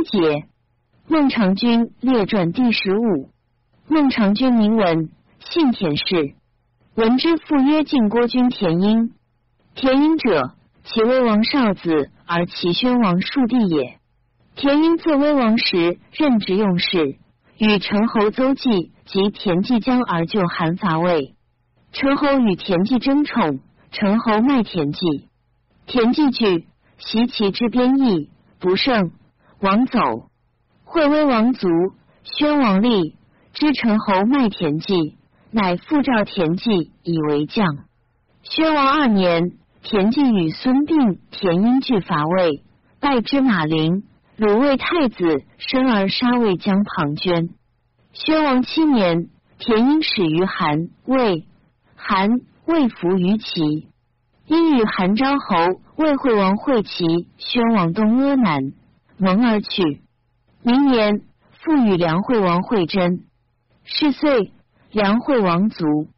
一节，孟尝君列传第十五。孟尝君名文，姓田氏。闻之父曰：晋国君田婴。田婴者，齐威王少子，而齐宣王庶弟也。田婴自威王时任职用事，与陈侯邹忌及田忌将而就韩伐魏。陈侯与田忌争宠，陈侯卖田忌。田忌惧，袭其之边邑，不胜，王走。惠威王卒，宣王立，知陈侯卖田忌，乃复召田忌以为将。宣王二年，田忌与孙膑、田婴俱伐魏，败之马陵。鲁魏太子生而杀魏将庞涓。宣王七年，田婴始于韩、魏，韩、魏服于齐。因与韩昭侯、魏惠王会齐，宣王东阿南，蒙而去。明年，复与梁惠王会真。是岁，梁惠王卒。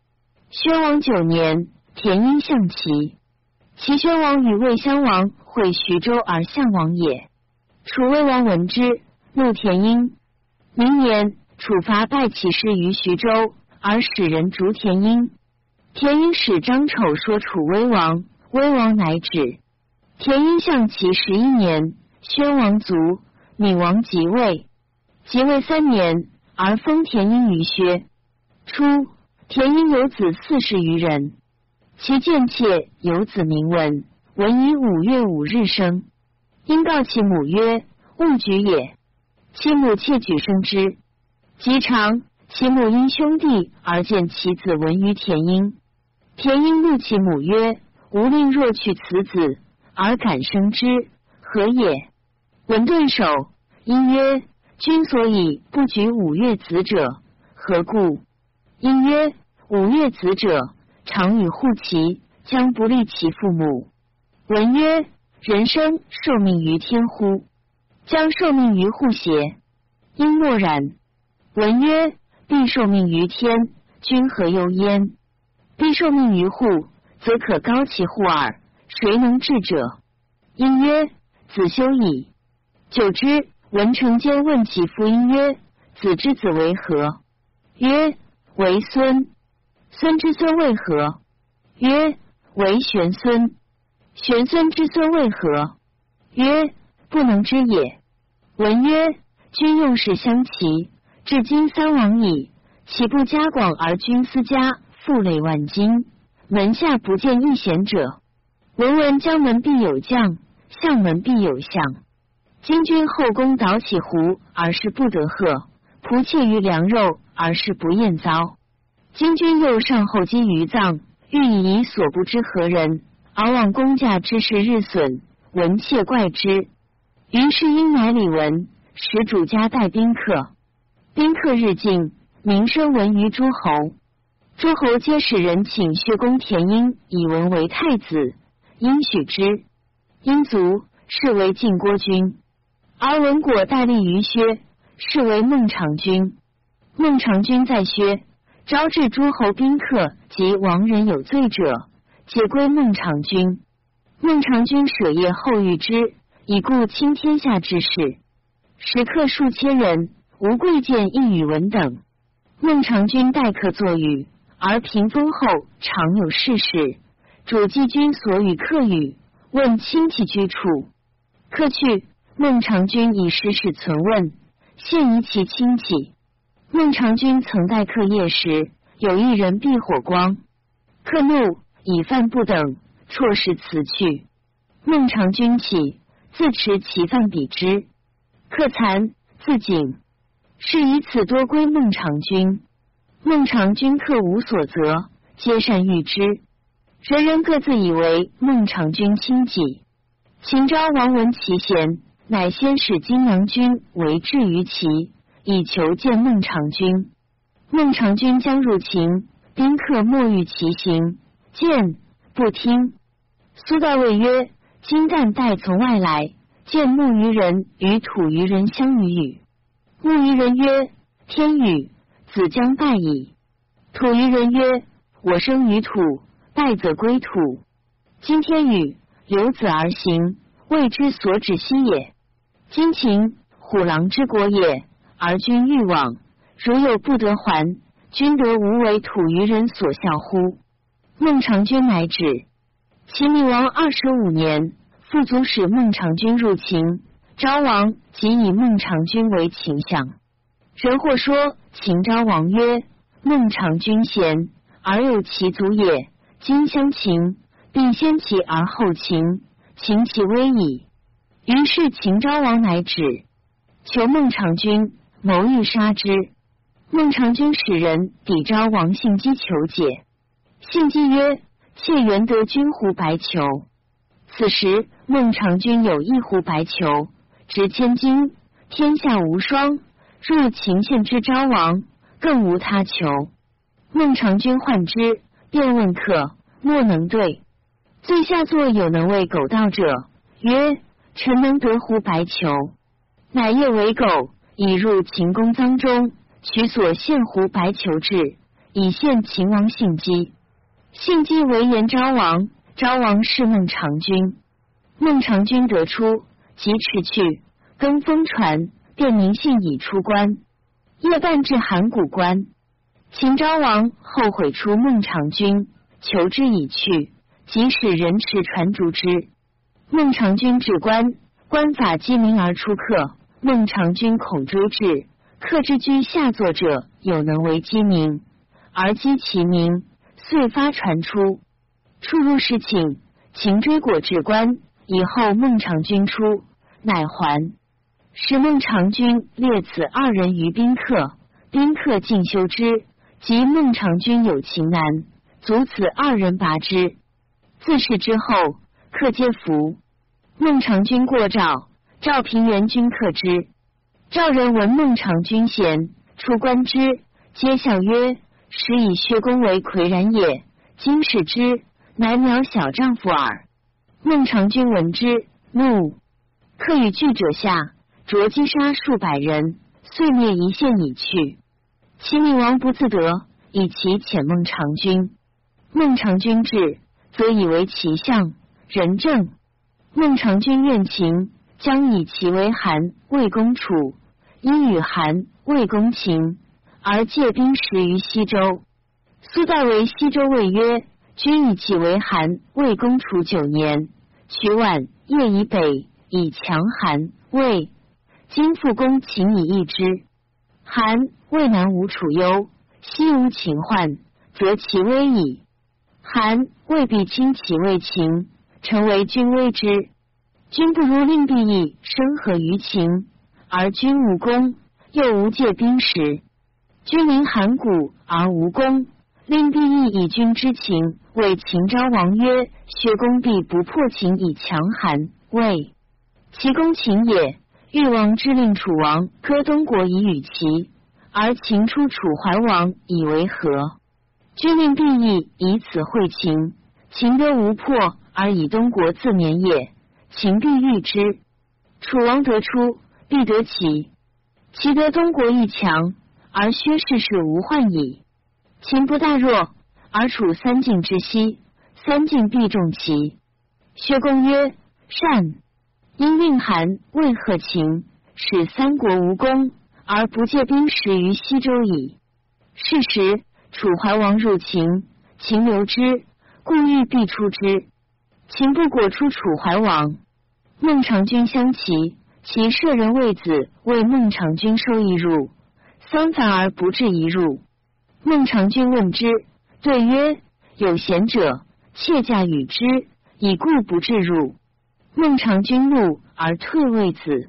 宣王九年，田婴向齐。齐宣王与魏襄王会徐州而相王也。楚威王闻之，怒田婴。明年，楚伐败起事于徐州，而使人逐田婴。田婴使张丑说楚威王，威王乃止。田婴向齐十一年，宣王卒，闵王即位。即位三年，而封田婴于薛。初，田婴有子四十余人，其贱妾有子名文，文以五月五日生。因告其母曰：“勿举也。”其母窃举生之。及长，其母因兄弟而见其子闻于田婴。田婴怒其母曰：“吾令若取此子，而敢生之，何也？”文顿首，因曰：“君所以不举五岳子者，何故？”因曰：“五岳子者，常与护其，将不利其父母。”文曰。人生受命于天乎？将受命于户邪？因默然。文曰：必受命于天，君何忧焉？必受命于户，则可高其户耳。谁能治者？因曰：子修矣。久之，文成间问其父因曰：子之子为何？曰：为孙。孙之孙为何？曰：为玄孙。玄孙之孙为何？曰：不能知也。文曰：君用事相齐，至今三王矣。岂不加广而君私家，富累万金，门下不见一贤者？文闻将门必有将，相门必有相。今君后宫蹈起胡，而是不得贺；仆妾于良肉，而是不厌糟。今君又上后积于葬，欲以所不知何人？而望公家之事日损，闻切怪之。于是因乃李文，使主家带宾客。宾客日进，名声闻于诸侯。诸侯皆使人请薛公田婴以文为太子，应许之。殷卒，是为晋国君。而文果代立于薛，是为孟尝君。孟尝君在薛，招致诸侯宾客及亡人有罪者。皆归孟尝君，孟尝君舍业后遇之，以固倾天下之事。食客数千人，无贵贱一语文等。孟尝君待客作语，而屏风后常有事事。主祭君所与客语，问亲戚居处。客去，孟尝君以诗事存问，现疑其亲戚。孟尝君曾待客夜时，有一人避火光，客怒。以饭不等，辍食辞去。孟尝君起，自持其饭比之。客惭，自警。是以此多归孟尝君。孟尝君客无所责，皆善遇之。人人各自以为孟尝君亲己。秦昭王闻其贤，乃先使金阳君为质于齐，以求见孟尝君。孟尝君将入秦，宾客莫欲其行。见不听，苏代谓曰：“金旦待从外来，见木鱼人与土鱼人相与语。木鱼人曰：‘天雨，子将败矣。’土鱼人曰：‘我生于土，败则归土。今天雨，留子而行，未知所止兮也。’今秦，虎狼之国也，而君欲往，如有不得还，君得无为土于人所笑乎？孟尝君乃止。齐闵王二十五年，父祖使孟尝君入秦，昭王即以孟尝君为秦相。人或说秦昭王曰：“孟尝君贤，而有其祖也。今相秦，并先齐而后秦，秦其危矣。”于是秦昭王乃止，求孟尝君，谋欲杀之。孟尝君使人抵昭王信姬求解，信姬曰。妾原得君胡白裘，此时孟尝君有一胡白裘，值千金，天下无双。入秦献之昭王，更无他求。孟尝君患之，便问客，莫能对。最下座有能为狗道者，曰：“臣能得狐白裘。”乃夜为狗，以入秦宫臧中，取所献狐白裘至，以献秦王信姬。信姬为言昭王，昭王是孟尝君。孟尝君得出，即驰去，更封传，便明信已出关。夜半至函谷关，秦昭王后悔出孟尝君，求之已去，即使人持传逐之。孟尝君至官，官法鸡鸣而出客。孟尝君恐追至，客之居下坐者有能为鸡鸣，而击其鸣。遂发传出，出入侍寝，秦追果至关，以后孟尝君出，乃还。使孟尝君列此二人于宾客，宾客尽修之，及孟尝君有情难，卒此二人拔之。自是之后，客皆服。孟尝君过赵，赵平原君客之。赵人闻孟尝君贤，出观之，皆笑曰。时以薛公为魁然也，今视之，乃渺小丈夫耳。孟尝君闻之，怒，客与惧者下，着击杀数百人，遂灭一县以去。齐闵王不自得，以其遣孟尝君。孟尝君至，则以为其相，仁政。孟尝君怨秦，将以其为韩魏公楚，因与韩魏公秦。而借兵十于西周，苏代为西周魏曰：“君以其为韩魏公楚九年，取宛邺以北，以强韩魏。今复攻秦以易之。韩魏南无楚忧，西无秦患，则其危矣。韩魏必亲其魏秦，成为君威之。君不如令必义生何于秦？而君无功，又无借兵时。”君临函谷而无功，令必义以君之情，谓秦昭王曰：“薛公必不破秦以强韩魏，其攻秦也。欲王之令楚王割东国以与齐，而秦出楚怀王以为和。君令必义以此会秦，秦得无破而以东国自免也。秦必欲之，楚王得出，必得齐，其得东国一强。”而薛氏是无患矣。秦不大弱，而处三晋之西，三晋必重齐。薛公曰：“善。”因令韩魏贺秦，使三国无功，而不借兵食于西周矣。是时，楚怀王入秦，秦留之，故欲必出之。秦不果出楚怀王。孟尝君相齐，其舍人卫子为孟尝君收益入。三反而不至一入。孟尝君问之，对曰：“有贤者，妾驾与之，以故不至入。”孟尝君怒而退位子。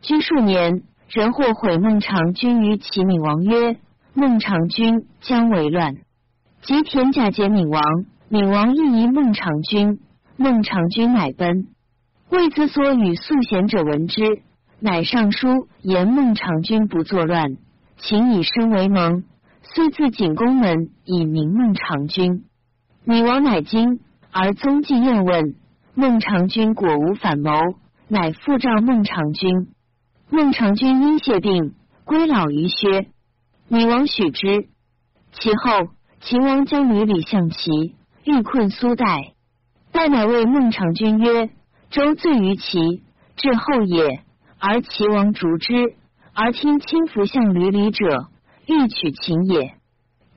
居数年，人或毁孟尝君于齐闵王曰：“孟尝君将为乱。”及田甲解闵王，闵王亦疑孟尝君，孟尝君乃奔。魏子所与素贤者闻之，乃上书言孟尝君不作乱。秦以身为盟，遂自景公门以明孟尝君。女王乃惊，而宗继宴问孟尝君果无反谋，乃复召孟尝君。孟尝君因谢病，归老于薛。女王许之。其后，秦王将女李向齐，欲困苏代。代乃谓孟尝君曰：“周罪于齐，至后也。而齐王逐之，而听轻服向闾里者，欲取秦也。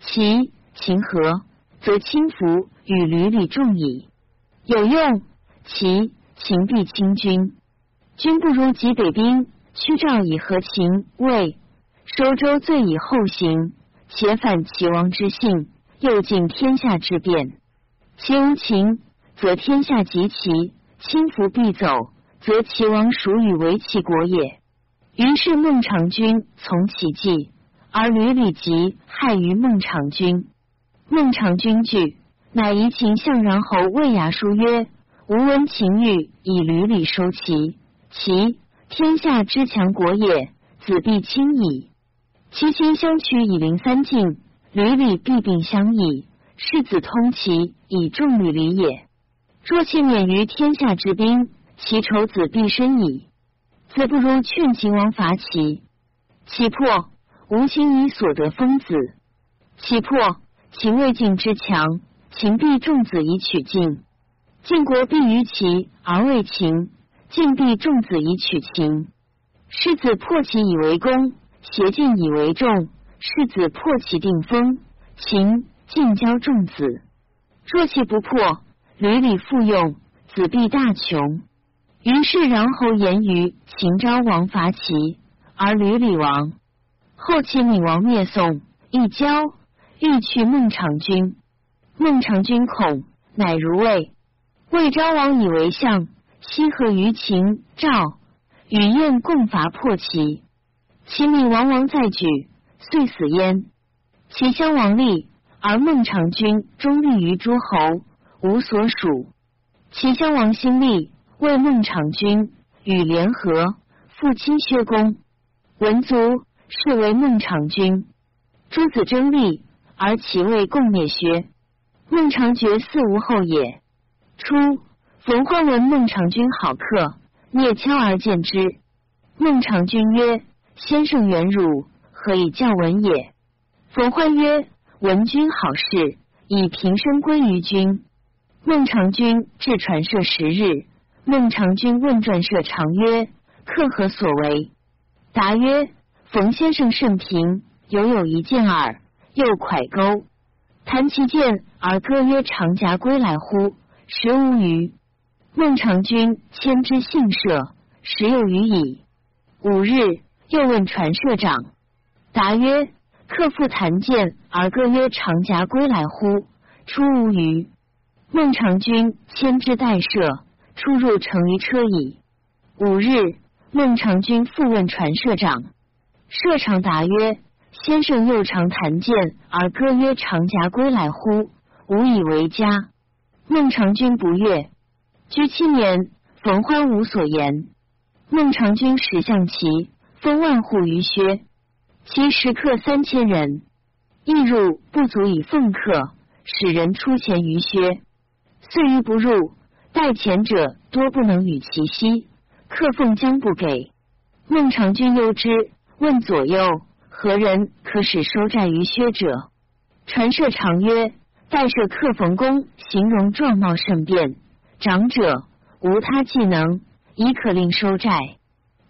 齐秦和，则轻服与闾里众矣。有用，齐秦必轻军。君不如及北兵，屈赵以和秦魏，收周罪以后行，且反齐王之信，又尽天下之变。其无秦，则天下及齐；轻服必走。则齐王属与为齐国也。于是孟尝君从其计，而吕礼疾害于孟尝君。孟尝君惧，乃移秦相然侯魏牙书曰：“吾闻秦欲以吕礼收齐，齐天下之强国也，子必亲矣。其亲相取以临三晋，吕礼必并相矣，世子通齐以重吕礼也。若其免于天下之兵。”其仇子必深矣，子不如劝秦王伐齐。其破，无秦以所得封子；其破，秦未晋之强，秦必重子以取晋。晋国必于齐而为秦，晋必重子以取秦。世子破齐以为功，挟晋以为重。世子破齐定封，秦晋交重子。若其不破，屡屡复用，子必大穷。于是，然侯言于秦昭王伐齐，而吕礼王。后秦闵王灭宋，一交欲去孟尝君。孟尝君恐，乃如魏。魏昭王以为相，西和于秦赵，与燕共伐破齐。秦闵王王再举，遂死焉。齐襄王立，而孟尝君终立于诸侯，无所属。齐襄王新立。为孟尝君与联合，复亲薛公，文族是为孟尝君。诸子争利，而其位共灭薛。孟尝绝嗣无后也。初，冯欢闻孟尝君好客，聂敲而见之。孟尝君曰：“先生远辱，何以教文也？”冯欢曰：“闻君好事，以平生归于君。”孟尝君至传舍十日。孟尝君问传社长曰：“客何所为？”答曰：“冯先生甚平，犹有一剑耳。又蒯钩，弹其剑而歌曰：‘长夹归来乎？’时无余。孟尝君迁之信社，时有余矣。五日，又问传社长，答曰：‘客复弹剑而歌曰：‘长夹归来乎？’出无余。孟尝君迁之代社。”出入乘于车矣。五日，孟尝君复问传社长，社长答曰：“先生又常弹剑而歌曰：‘长夹归来乎？’吾以为家。”孟尝君不悦。居七年，冯欢无所言。孟尝君使象齐，封万户于薛，其食客三千人，亦入不足以奉客，使人出钱于薛，遂于不入。待前者多不能与其息，客奉将不给。孟尝君忧之，问左右何人可使收债于薛者？传社常曰：代社客冯公，形容状貌甚变，长者无他技能，已可令收债。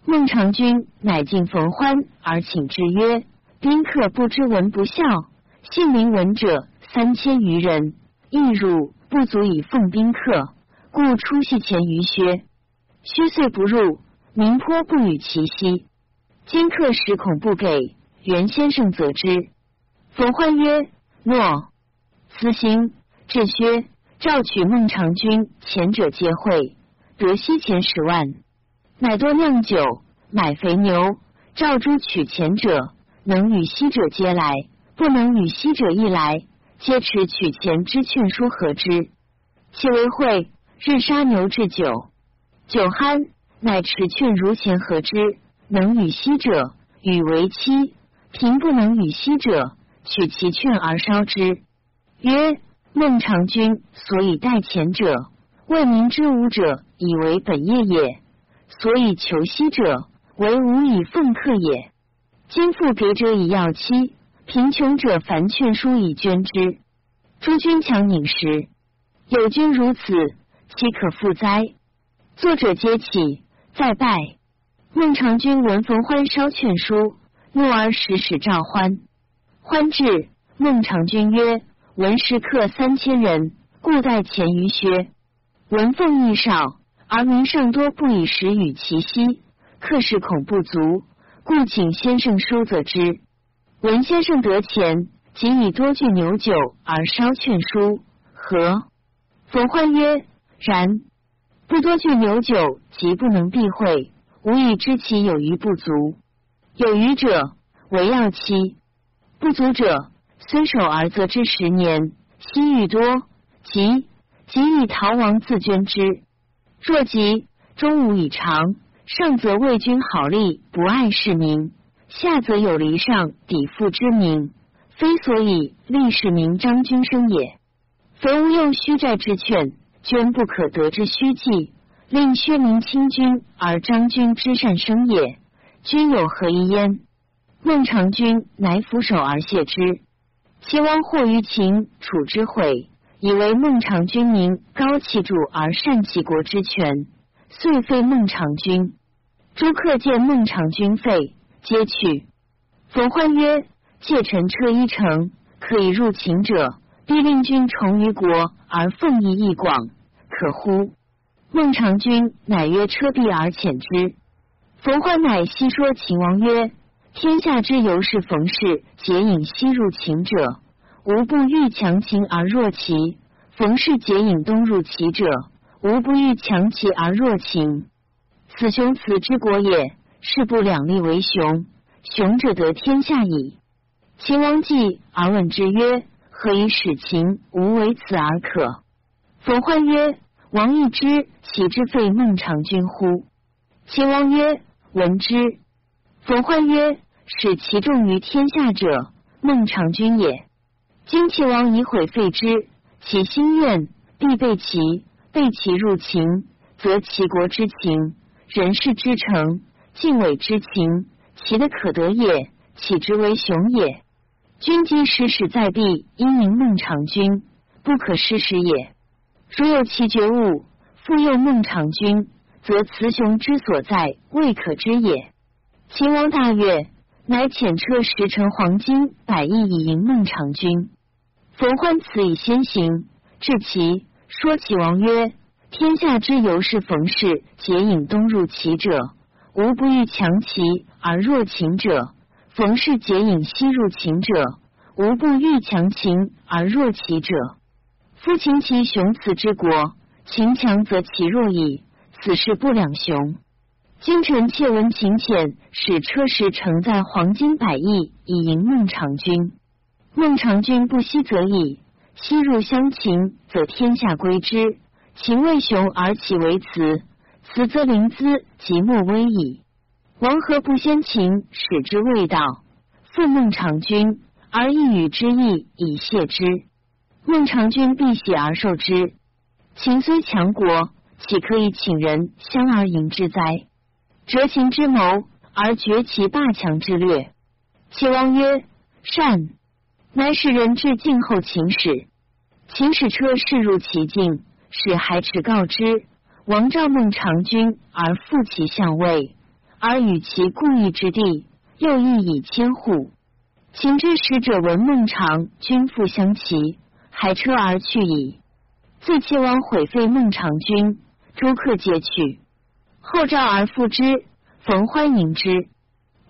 孟尝君乃进冯欢而请之曰：宾客不知闻不孝，姓名闻者三千余人，亦入不足以奉宾客。故出戏前于薛，薛遂不入，民颇不与其息。今客时恐不给，袁先生则之。冯欢曰：“诺。”此行至薛，召取孟尝君，前者皆会，得西钱十万，乃多酿酒，买肥牛。赵诸取钱者，能与西者皆来，不能与西者亦来，皆持取钱之劝说和之。其为会。日杀牛置酒，酒酣，乃持劝如前何之。能与息者，与为妻；平不能与息者，取其劝而烧之。曰：孟尝君所以待前者，为民之武者，以为本业也；所以求息者，为无以奉客也。今复给者以要妻，贫穷者凡劝书以捐之。诸君强饮食，有君如此。岂可复哉？作者皆起，再拜。孟尝君闻冯欢稍劝书，怒而使使召欢。欢至，孟尝君曰：“闻食客三千人，故待前于薛。闻奉益少，而民尚多，不以食与其息，客食恐不足，故请先生书则之。文先生得钱，即以多具牛酒而稍劝书，何？”冯欢曰：“然。不多具牛酒，即不能避讳，无以知其有余不足。有余者，为要期。”不足者，虽守而则之十年，息愈多，即即以逃亡自捐之。若及中午以长，上则为君好利，不爱市民；下则有离上抵附之名，非所以立市民张君生也。非无用虚债之劝，捐不可得之虚计，令薛明亲君而张君之善生也。君有何疑焉？孟尝君乃俯首而谢之。齐王惑于秦楚之悔，以为孟尝君名高其主而善其国之权，遂废孟尝君。诸客见孟尝君废，皆去。冯欢曰：“借臣车一乘，可以入秦者，必令君重于国而奉义益广，可乎？”孟尝君乃曰：“车必而遣之。”冯欢乃细说秦王曰。天下之由是冯氏结引西入秦者，无不欲强秦而弱齐；冯氏结引东入齐者，无不欲强齐而弱秦。此雄此之国也，是不两立为雄，雄者得天下矣。秦王既而问之曰：“何以使秦无为此而可？”冯欢曰：“王亦之，岂之废孟尝君乎？”秦王曰：“闻之。”冯欢曰。使其重于天下者，孟尝君也。今齐王已毁废之，其心愿必备齐，备齐入秦，则齐国之情，人事之诚，敬畏之情，其的可得也，岂之为雄也？君既失使在必，因名孟尝君，不可失使也。如有其觉悟，复诱孟尝君，则雌雄之所在，未可知也。秦王大悦。乃遣车十乘黄金百亿以迎孟尝君。冯欢此以先行，至齐，说齐王曰：“天下之由是冯氏结引东入齐者，无不欲强其而弱秦者；冯氏结引西入秦者，无不欲强秦而弱其者。夫秦其雄此之国，秦强则其弱矣，此事不两雄。”君臣窃闻秦遣使车时承载黄金百亿以迎孟尝君。孟尝君不息则已，西入相秦，则天下归之。秦为雄而岂为雌，雌则临淄，即莫威矣。王何不先秦，使之未到，复孟尝君，而一语之意以谢之？孟尝君必喜而受之。秦虽强国，岂可以请人相而迎之哉？折秦之谋，而绝其霸强之略。齐王曰：“善。”乃使人至晋后秦使。秦使车驶入其境，使海池告之。王召孟尝君而复其相位，而与其故意之地，又亦以千户。秦之使者闻孟尝君复相齐，还车而去矣。自齐王毁废孟尝君，诸客皆去。后召而复之，冯欢迎之。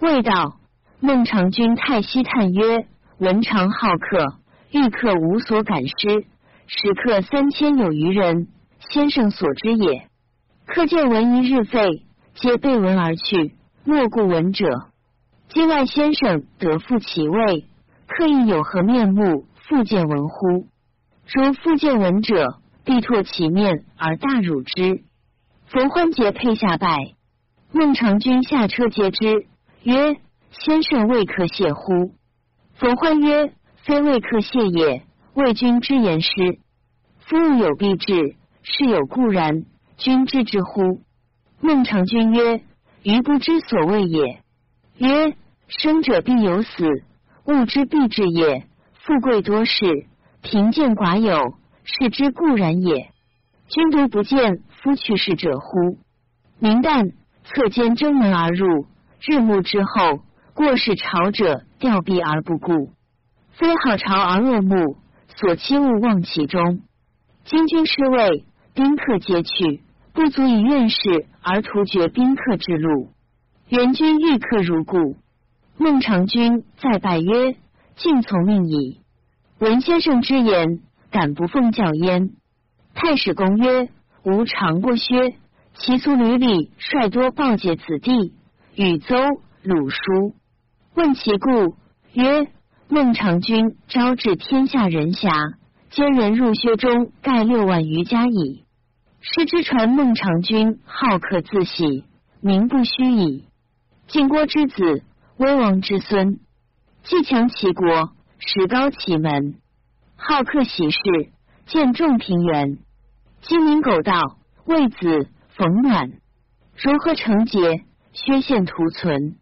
未到，孟尝君太息叹曰：“文长好客，欲客无所感失，食客三千有余人，先生所知也。客见闻一日废，皆背闻而去，莫顾闻者。今外先生得复其位，客亦有何面目复见闻乎？如复见闻者，必唾其面而大辱之。”冯欢节配下拜，孟尝君下车接之，曰：“先生未可谢乎？”冯欢曰：“非未可谢也，为君之言师。夫物有必至，是有固然，君知之乎？”孟尝君曰：“余不知所谓也。”曰：“生者必有死，物之必至也。富贵多事，贫贱寡有，是之固然也。君独不见。”夫去世者乎？明旦，侧间征门而入，日暮之后，过是朝者吊臂而不顾，非好朝而恶目，所期勿忘其中。今君失位，宾客皆去，不足以愿事而图绝宾客之路。元军遇客如故。孟尝君再拜曰：“尽从命矣。”闻先生之言，敢不奉教焉？太史公曰：“吾尝过薛，其卒履里率多报解子弟，与邹、鲁书。问其故，曰：孟尝君招致天下人侠。”兼人入薛中，盖六万余家矣。师之传孟尝君好客自喜，名不虚矣。晋国之子，威王之孙，既强其国，实高其门，好客喜事，见众平原。鸡鸣狗盗，为子逢暖，如何成节？薛献图存。